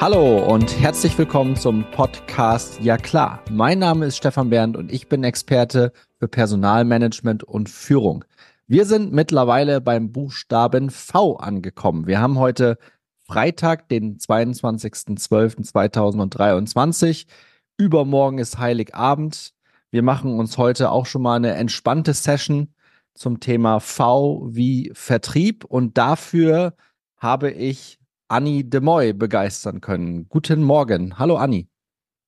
Hallo und herzlich willkommen zum Podcast Ja klar. Mein Name ist Stefan Bernd und ich bin Experte für Personalmanagement und Führung. Wir sind mittlerweile beim Buchstaben V angekommen. Wir haben heute Freitag, den 22.12.2023. Übermorgen ist Heiligabend. Wir machen uns heute auch schon mal eine entspannte Session zum Thema V wie Vertrieb und dafür habe ich Anni de Moy begeistern können. Guten Morgen. Hallo Anni.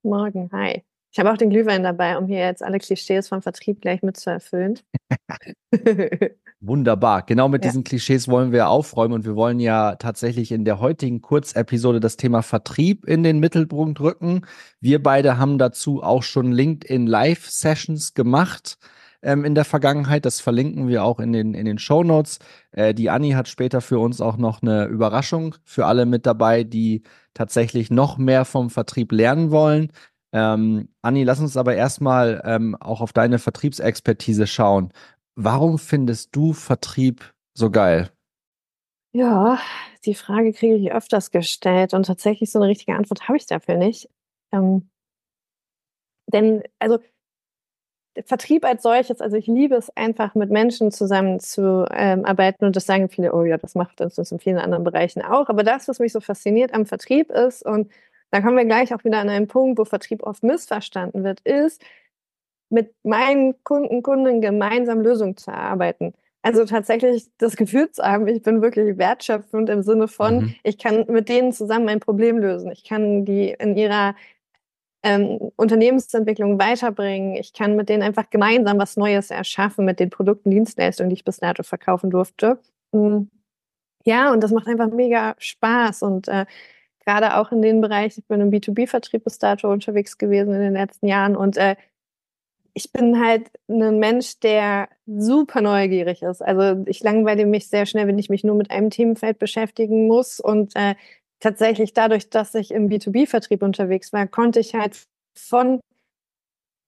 Morgen, hi. Ich habe auch den Glühwein dabei, um hier jetzt alle Klischees vom Vertrieb gleich mitzuerfüllen. Wunderbar. Genau mit ja. diesen Klischees wollen wir aufräumen und wir wollen ja tatsächlich in der heutigen Kurzepisode das Thema Vertrieb in den Mittelpunkt rücken. Wir beide haben dazu auch schon LinkedIn Live Sessions gemacht ähm, in der Vergangenheit. Das verlinken wir auch in den, in den Show Notes. Äh, die Anni hat später für uns auch noch eine Überraschung für alle mit dabei, die tatsächlich noch mehr vom Vertrieb lernen wollen. Ähm, Anni, lass uns aber erstmal ähm, auch auf deine Vertriebsexpertise schauen. Warum findest du Vertrieb so geil? Ja, die Frage kriege ich öfters gestellt und tatsächlich so eine richtige Antwort habe ich dafür nicht. Ähm, denn, also Vertrieb als solches, also ich liebe es einfach mit Menschen zusammenzuarbeiten ähm, und das sagen viele, oh ja, das macht uns das in vielen anderen Bereichen auch. Aber das, was mich so fasziniert am Vertrieb ist, und da kommen wir gleich auch wieder an einen Punkt, wo Vertrieb oft missverstanden wird, ist, mit meinen Kunden, Kunden gemeinsam Lösungen zu erarbeiten. Also tatsächlich das Gefühl zu haben, ich bin wirklich wertschöpfend im Sinne von, mhm. ich kann mit denen zusammen ein Problem lösen. Ich kann die in ihrer ähm, Unternehmensentwicklung weiterbringen. Ich kann mit denen einfach gemeinsam was Neues erschaffen mit den Produkten, Dienstleistungen, die ich bis dato verkaufen durfte. Mhm. Ja, und das macht einfach mega Spaß und äh, gerade auch in den Bereichen, ich bin im B2B-Vertrieb bis dato unterwegs gewesen in den letzten Jahren und äh, ich bin halt ein Mensch, der super neugierig ist. Also ich langweile mich sehr schnell, wenn ich mich nur mit einem Themenfeld beschäftigen muss und äh, tatsächlich dadurch, dass ich im B2B-Vertrieb unterwegs war, konnte ich halt von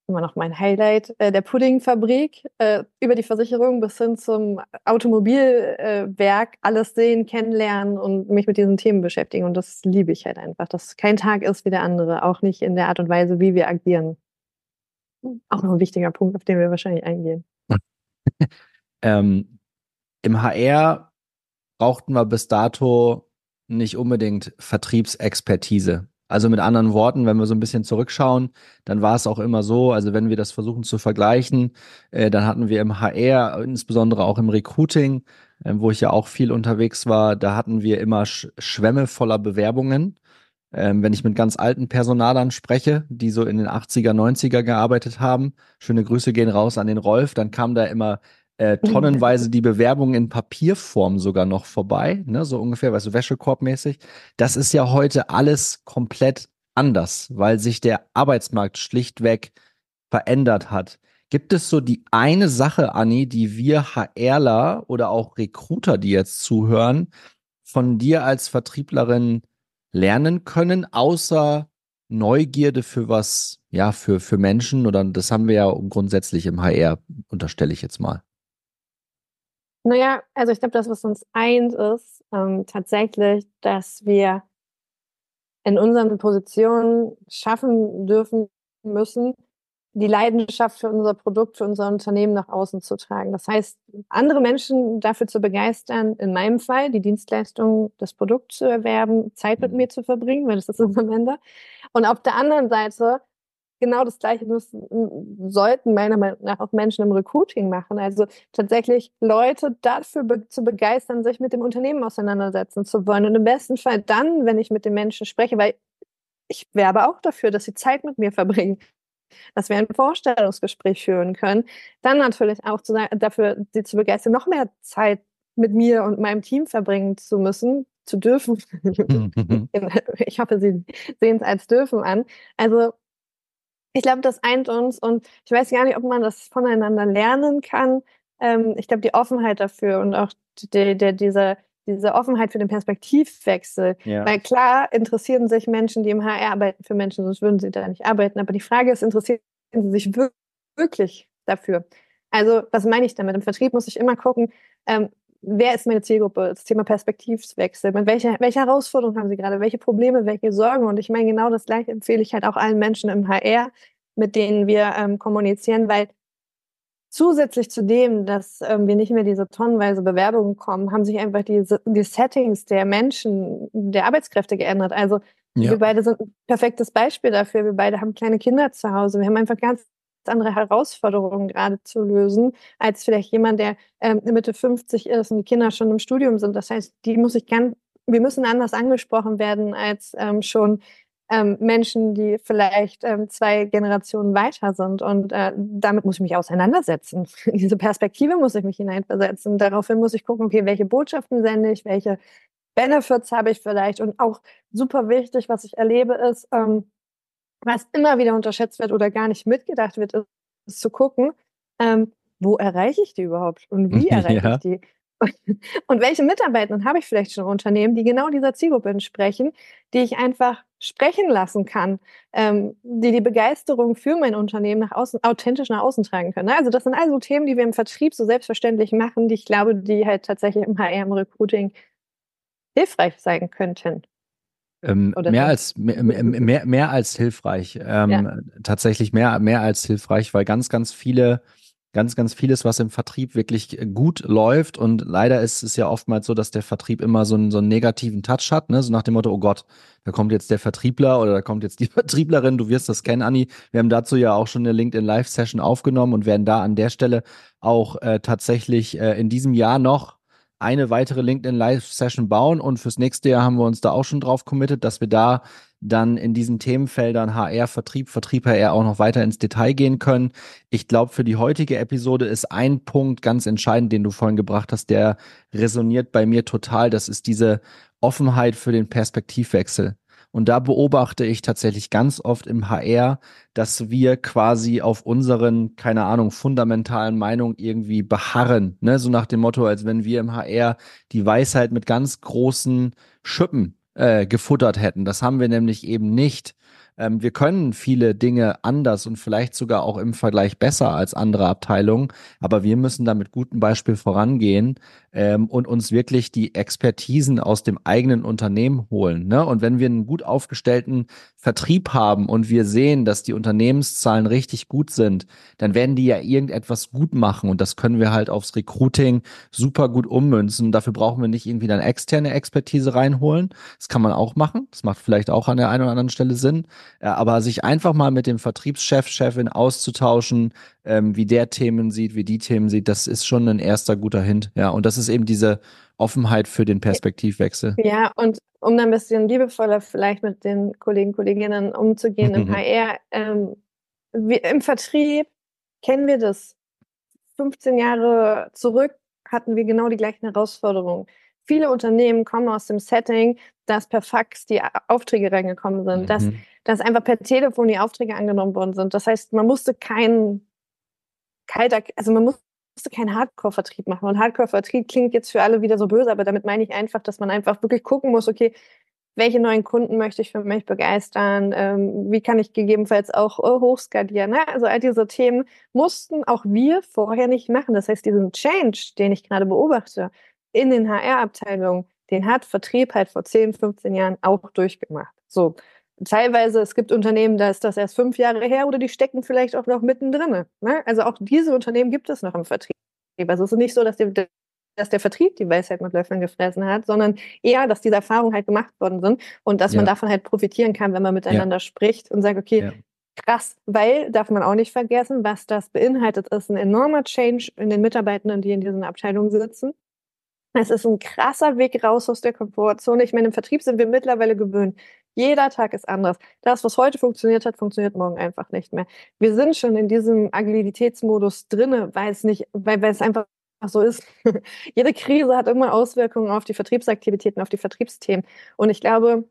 immer noch mein Highlight äh, der Puddingfabrik äh, über die Versicherung bis hin zum Automobilwerk äh, alles sehen, kennenlernen und mich mit diesen Themen beschäftigen. Und das liebe ich halt einfach, dass kein Tag ist wie der andere, auch nicht in der Art und Weise, wie wir agieren. Auch noch ein wichtiger Punkt, auf den wir wahrscheinlich eingehen. ähm, Im HR brauchten wir bis dato nicht unbedingt Vertriebsexpertise. Also mit anderen Worten, wenn wir so ein bisschen zurückschauen, dann war es auch immer so, also wenn wir das versuchen zu vergleichen, äh, dann hatten wir im HR, insbesondere auch im Recruiting, äh, wo ich ja auch viel unterwegs war, da hatten wir immer Sch Schwämme voller Bewerbungen. Ähm, wenn ich mit ganz alten Personalern spreche, die so in den 80er, 90er gearbeitet haben, schöne Grüße gehen raus an den Rolf, dann kam da immer äh, tonnenweise die Bewerbung in Papierform sogar noch vorbei, ne, so ungefähr, weißt du, Wäschekorbmäßig. Das ist ja heute alles komplett anders, weil sich der Arbeitsmarkt schlichtweg verändert hat. Gibt es so die eine Sache, Anni, die wir HRler oder auch Recruiter, die jetzt zuhören, von dir als Vertrieblerin lernen können, außer Neugierde für was, ja, für, für Menschen oder das haben wir ja grundsätzlich im HR, unterstelle ich jetzt mal. Naja, also ich glaube, das, was uns eint, ist ähm, tatsächlich, dass wir in unseren Positionen schaffen dürfen müssen, die Leidenschaft für unser Produkt, für unser Unternehmen nach außen zu tragen. Das heißt, andere Menschen dafür zu begeistern, in meinem Fall die Dienstleistung, das Produkt zu erwerben, Zeit mit mhm. mir zu verbringen, weil das ist es am Ende. Und auf der anderen Seite genau das Gleiche müssen, sollten meiner Meinung nach auch Menschen im Recruiting machen. Also tatsächlich Leute dafür be zu begeistern, sich mit dem Unternehmen auseinandersetzen zu wollen. Und im besten Fall dann, wenn ich mit den Menschen spreche, weil ich werbe auch dafür, dass sie Zeit mit mir verbringen, dass wir ein Vorstellungsgespräch führen können, dann natürlich auch zu, dafür, sie zu begeistern, noch mehr Zeit mit mir und meinem Team verbringen zu müssen, zu dürfen. ich hoffe, Sie sehen es als dürfen an. Also ich glaube, das eint uns und ich weiß gar nicht, ob man das voneinander lernen kann. Ähm, ich glaube, die Offenheit dafür und auch die, die, diese, diese Offenheit für den Perspektivwechsel. Ja. Weil klar interessieren sich Menschen, die im HR arbeiten, für Menschen, sonst würden sie da nicht arbeiten. Aber die Frage ist, interessieren sie sich wirklich dafür? Also, was meine ich damit? Im Vertrieb muss ich immer gucken, ähm, wer ist meine Zielgruppe? Das Thema Perspektivwechsel. Mit welcher, welche Herausforderungen haben sie gerade? Welche Probleme, welche Sorgen? Und ich meine, genau das gleiche empfehle ich halt auch allen Menschen im HR, mit denen wir ähm, kommunizieren, weil zusätzlich zu dem, dass ähm, wir nicht mehr diese tonnenweise Bewerbungen kommen, haben sich einfach die, die Settings der Menschen, der Arbeitskräfte geändert. Also ja. wir beide sind ein perfektes Beispiel dafür. Wir beide haben kleine Kinder zu Hause. Wir haben einfach ganz andere Herausforderungen gerade zu lösen, als vielleicht jemand, der ähm, Mitte 50 ist und die Kinder schon im Studium sind. Das heißt, die muss ich ganz, wir müssen anders angesprochen werden als ähm, schon ähm, Menschen, die vielleicht ähm, zwei Generationen weiter sind. Und äh, damit muss ich mich auseinandersetzen. In diese Perspektive muss ich mich hineinversetzen. Daraufhin muss ich gucken, okay, welche Botschaften sende ich, welche Benefits habe ich vielleicht. Und auch super wichtig, was ich erlebe, ist, ähm, was immer wieder unterschätzt wird oder gar nicht mitgedacht wird, ist, ist zu gucken, ähm, wo erreiche ich die überhaupt und wie erreiche ja. ich die? Und welche Mitarbeiter habe ich vielleicht schon im Unternehmen, die genau dieser Zielgruppe entsprechen, die ich einfach sprechen lassen kann, ähm, die die Begeisterung für mein Unternehmen nach außen, authentisch nach außen tragen können. Also das sind also Themen, die wir im Vertrieb so selbstverständlich machen, die ich glaube, die halt tatsächlich im HR, im Recruiting hilfreich sein könnten. Ähm, mehr, als, mehr, mehr, mehr als hilfreich. Ähm, ja. Tatsächlich mehr, mehr als hilfreich, weil ganz, ganz viele, ganz, ganz vieles, was im Vertrieb wirklich gut läuft. Und leider ist es ja oftmals so, dass der Vertrieb immer so einen, so einen negativen Touch hat, ne? So nach dem Motto, oh Gott, da kommt jetzt der Vertriebler oder da kommt jetzt die Vertrieblerin, du wirst das kennen, Anni. Wir haben dazu ja auch schon eine LinkedIn Live-Session aufgenommen und werden da an der Stelle auch äh, tatsächlich äh, in diesem Jahr noch eine weitere LinkedIn Live-Session bauen und fürs nächste Jahr haben wir uns da auch schon drauf committed, dass wir da dann in diesen Themenfeldern HR, Vertrieb, Vertrieb HR auch noch weiter ins Detail gehen können. Ich glaube, für die heutige Episode ist ein Punkt ganz entscheidend, den du vorhin gebracht hast, der resoniert bei mir total. Das ist diese Offenheit für den Perspektivwechsel. Und da beobachte ich tatsächlich ganz oft im HR, dass wir quasi auf unseren, keine Ahnung, fundamentalen Meinungen irgendwie beharren. Ne? So nach dem Motto, als wenn wir im HR die Weisheit mit ganz großen Schippen äh, gefuttert hätten. Das haben wir nämlich eben nicht. Ähm, wir können viele Dinge anders und vielleicht sogar auch im Vergleich besser als andere Abteilungen, aber wir müssen da mit gutem Beispiel vorangehen ähm, und uns wirklich die Expertisen aus dem eigenen Unternehmen holen. Ne? Und wenn wir einen gut aufgestellten Vertrieb haben und wir sehen, dass die Unternehmenszahlen richtig gut sind, dann werden die ja irgendetwas gut machen und das können wir halt aufs Recruiting super gut ummünzen. Dafür brauchen wir nicht irgendwie dann externe Expertise reinholen. Das kann man auch machen. Das macht vielleicht auch an der einen oder anderen Stelle Sinn. Aber sich einfach mal mit dem Vertriebschef, Chefin auszutauschen, ähm, wie der Themen sieht, wie die Themen sieht, das ist schon ein erster guter Hint. Ja, und das ist eben diese Offenheit für den Perspektivwechsel. Ja, und um dann ein bisschen liebevoller vielleicht mit den Kollegen, Kolleginnen umzugehen im HR, ähm, wir, im Vertrieb kennen wir das. 15 Jahre zurück hatten wir genau die gleichen Herausforderungen. Viele Unternehmen kommen aus dem Setting, dass per Fax die Aufträge reingekommen sind, mhm. dass, dass einfach per Telefon die Aufträge angenommen worden sind. Das heißt, man musste keinen kalter, also man musste keinen Hardcore-Vertrieb machen. Und Hardcore-Vertrieb klingt jetzt für alle wieder so böse, aber damit meine ich einfach, dass man einfach wirklich gucken muss, okay, welche neuen Kunden möchte ich für mich begeistern? Ähm, wie kann ich gegebenenfalls auch äh, hochskalieren? Ne? Also all diese Themen mussten auch wir vorher nicht machen. Das heißt, diesen Change, den ich gerade beobachte in den HR-Abteilungen, den hat Vertrieb halt vor 10, 15 Jahren auch durchgemacht. So, teilweise, es gibt Unternehmen, da ist das erst fünf Jahre her oder die stecken vielleicht auch noch mittendrin. Ne? Also auch diese Unternehmen gibt es noch im Vertrieb. Also es ist nicht so, dass, die, dass der Vertrieb die Weisheit mit Löffeln gefressen hat, sondern eher, dass diese Erfahrungen halt gemacht worden sind und dass ja. man davon halt profitieren kann, wenn man miteinander ja. spricht und sagt, okay, ja. krass, weil, darf man auch nicht vergessen, was das beinhaltet, ist ein enormer Change in den Mitarbeitenden, die in diesen Abteilungen sitzen. Es ist ein krasser Weg raus aus der Komfortzone. Ich meine, im Vertrieb sind wir mittlerweile gewöhnt. Jeder Tag ist anders. Das, was heute funktioniert hat, funktioniert morgen einfach nicht mehr. Wir sind schon in diesem Agilitätsmodus drinne, weil es nicht, weil, weil es einfach so ist. Jede Krise hat immer Auswirkungen auf die Vertriebsaktivitäten, auf die Vertriebsthemen. Und ich glaube,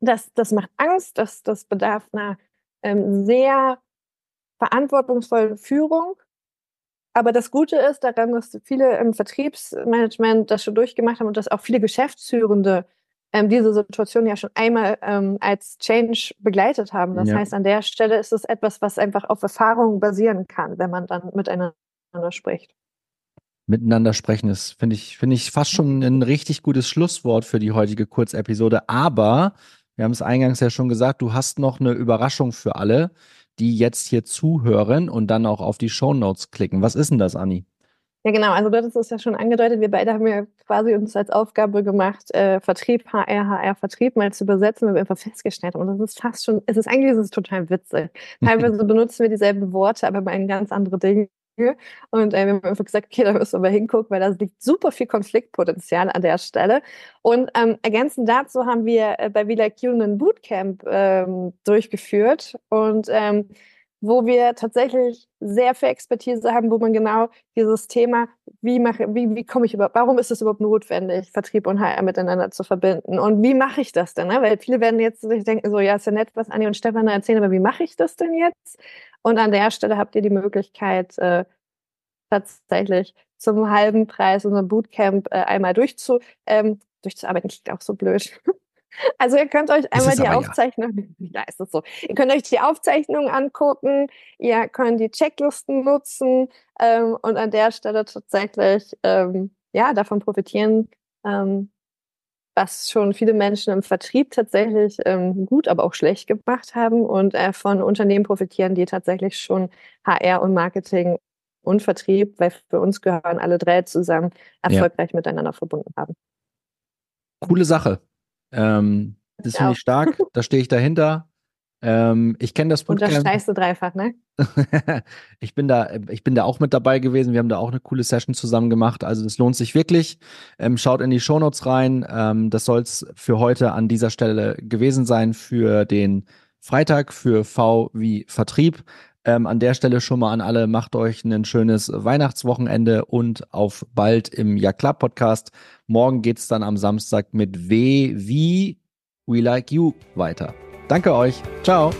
das, das macht Angst, das, das bedarf einer ähm, sehr verantwortungsvollen Führung aber das Gute ist daran, dass viele im Vertriebsmanagement das schon durchgemacht haben und dass auch viele Geschäftsführende ähm, diese Situation ja schon einmal ähm, als Change begleitet haben. Das ja. heißt, an der Stelle ist es etwas, was einfach auf Erfahrung basieren kann, wenn man dann miteinander spricht. Miteinander sprechen ist, finde ich, finde ich fast schon ein richtig gutes Schlusswort für die heutige Kurzepisode. Aber wir haben es eingangs ja schon gesagt, du hast noch eine Überraschung für alle, die jetzt hier zuhören und dann auch auf die Show Notes klicken. Was ist denn das, Anni? Ja, genau. Also du hattest es ja schon angedeutet. Wir beide haben ja quasi uns als Aufgabe gemacht, äh, Vertrieb, HR, HR, Vertrieb mal zu übersetzen, weil wir einfach festgestellt haben. Und das ist fast schon, es ist eigentlich ist es total witzig. Teilweise benutzen wir dieselben Worte, aber meinen ganz andere Dinge. Und äh, wir haben einfach gesagt, okay, da müssen wir mal hingucken, weil da liegt super viel Konfliktpotenzial an der Stelle. Und ähm, ergänzend dazu haben wir äh, bei VLIQ einen Bootcamp ähm, durchgeführt und ähm, wo wir tatsächlich sehr viel Expertise haben, wo man genau dieses Thema, wie mache, wie, wie komme ich überhaupt, warum ist es überhaupt notwendig, Vertrieb und HR miteinander zu verbinden? Und wie mache ich das denn? Ne? Weil viele werden jetzt sich denken, so, ja, ist ja nett, was Anni und Stefan erzählen, aber wie mache ich das denn jetzt? Und an der Stelle habt ihr die Möglichkeit, äh, tatsächlich zum halben Preis unser Bootcamp äh, einmal durchzu, ähm, durchzuarbeiten. Klingt auch so blöd. Also ihr könnt euch einmal die Aufzeichnung, ja. ja, ist es so. Ihr könnt euch die Aufzeichnung angucken, ihr könnt die Checklisten nutzen ähm, und an der Stelle tatsächlich ähm, ja davon profitieren, ähm, was schon viele Menschen im Vertrieb tatsächlich ähm, gut, aber auch schlecht gemacht haben und äh, von Unternehmen profitieren, die tatsächlich schon HR und Marketing und Vertrieb, weil für uns gehören alle drei zusammen, erfolgreich ja. miteinander verbunden haben. Coole Sache. Ähm, das finde ich stark. Da stehe ich dahinter. Ähm, ich kenne das Bootcamp. Unterstreichst du dreifach, ne? ich bin da, ich bin da auch mit dabei gewesen. Wir haben da auch eine coole Session zusammen gemacht. Also das lohnt sich wirklich. Ähm, schaut in die Shownotes rein. Ähm, das soll es für heute an dieser Stelle gewesen sein für den Freitag für V wie Vertrieb. Ähm, an der Stelle schon mal an alle, macht euch ein schönes Weihnachtswochenende und auf bald im Ja Club Podcast. Morgen geht's dann am Samstag mit W wie We Like You weiter. Danke euch. Ciao.